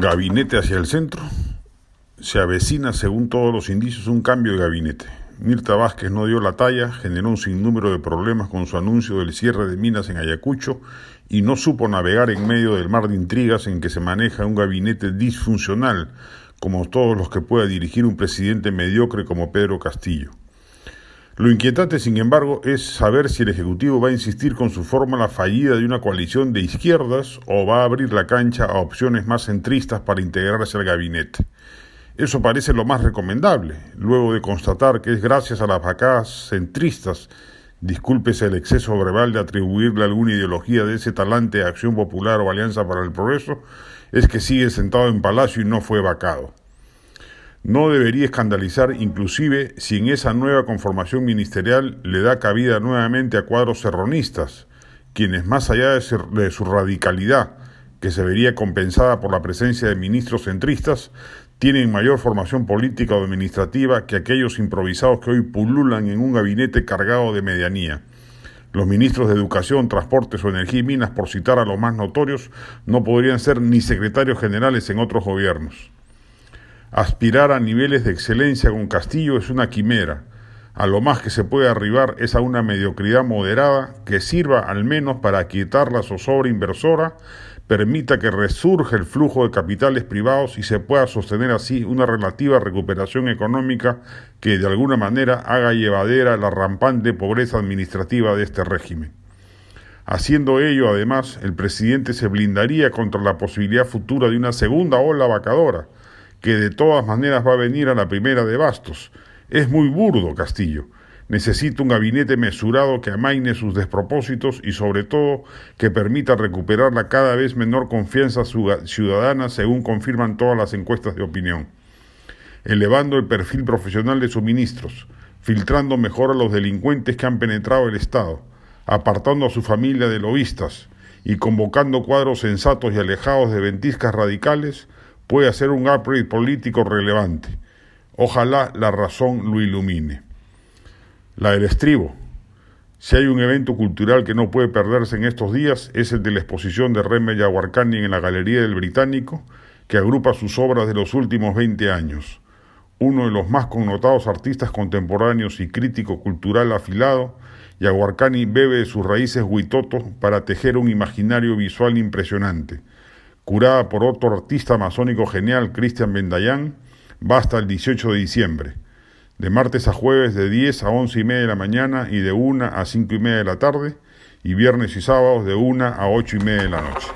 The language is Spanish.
Gabinete hacia el centro. Se avecina, según todos los indicios, un cambio de gabinete. Mirta Vázquez no dio la talla, generó un sinnúmero de problemas con su anuncio del cierre de minas en Ayacucho y no supo navegar en medio del mar de intrigas en que se maneja un gabinete disfuncional, como todos los que pueda dirigir un presidente mediocre como Pedro Castillo. Lo inquietante, sin embargo, es saber si el Ejecutivo va a insistir con su fórmula fallida de una coalición de izquierdas o va a abrir la cancha a opciones más centristas para integrarse al gabinete. Eso parece lo más recomendable, luego de constatar que es gracias a las vacadas centristas, discúlpese el exceso verbal de atribuirle alguna ideología de ese talante a Acción Popular o Alianza para el Progreso, es que sigue sentado en Palacio y no fue vacado. No debería escandalizar inclusive si en esa nueva conformación ministerial le da cabida nuevamente a cuadros serronistas, quienes más allá de, su radicalidad, que se vería compensada por la presencia de ministros centristas, tienen mayor formación política o administrativa que aquellos improvisados que hoy pululan en un gabinete cargado de medianía. Los ministros de Educación, Transportes o Energía y Minas, por citar a los más notorios, no podrían ser ni secretarios generales en otros gobiernos. Aspirar a niveles de excelencia con Castillo es una quimera. A lo más que se puede arribar es a una mediocridad moderada que sirva al menos para quitar la zozobra inversora, permita que resurja el flujo de capitales privados y se pueda sostener así una relativa recuperación económica que de alguna manera haga llevadera la rampante pobreza administrativa de este régimen. Haciendo ello, además, el presidente se blindaría contra la posibilidad futura de una segunda ola vacadora, que de todas maneras va a venir a la primera de bastos. Es muy burdo Castillo. Necesita un gabinete mesurado que amaine sus despropósitos y sobre todo que permita recuperar la cada vez menor confianza ciudadana según confirman todas las encuestas de opinión. Elevando el perfil profesional de sus ministros, filtrando mejor a los delincuentes que han penetrado el Estado, apartando a su familia de lobistas y convocando cuadros sensatos y alejados de ventiscas radicales, puede hacer un upgrade político relevante. Ojalá la razón lo ilumine. La del estribo. Si hay un evento cultural que no puede perderse en estos días, es el de la exposición de Reme Yaguarcani en la Galería del Británico, que agrupa sus obras de los últimos 20 años. Uno de los más connotados artistas contemporáneos y crítico cultural afilado, Yaguarcani bebe de sus raíces huitoto para tejer un imaginario visual impresionante curada por otro artista masónico genial, Cristian Bendayán, va hasta el 18 de diciembre, de martes a jueves de 10 a 11 y media de la mañana y de 1 a 5 y media de la tarde, y viernes y sábados de 1 a 8 y media de la noche.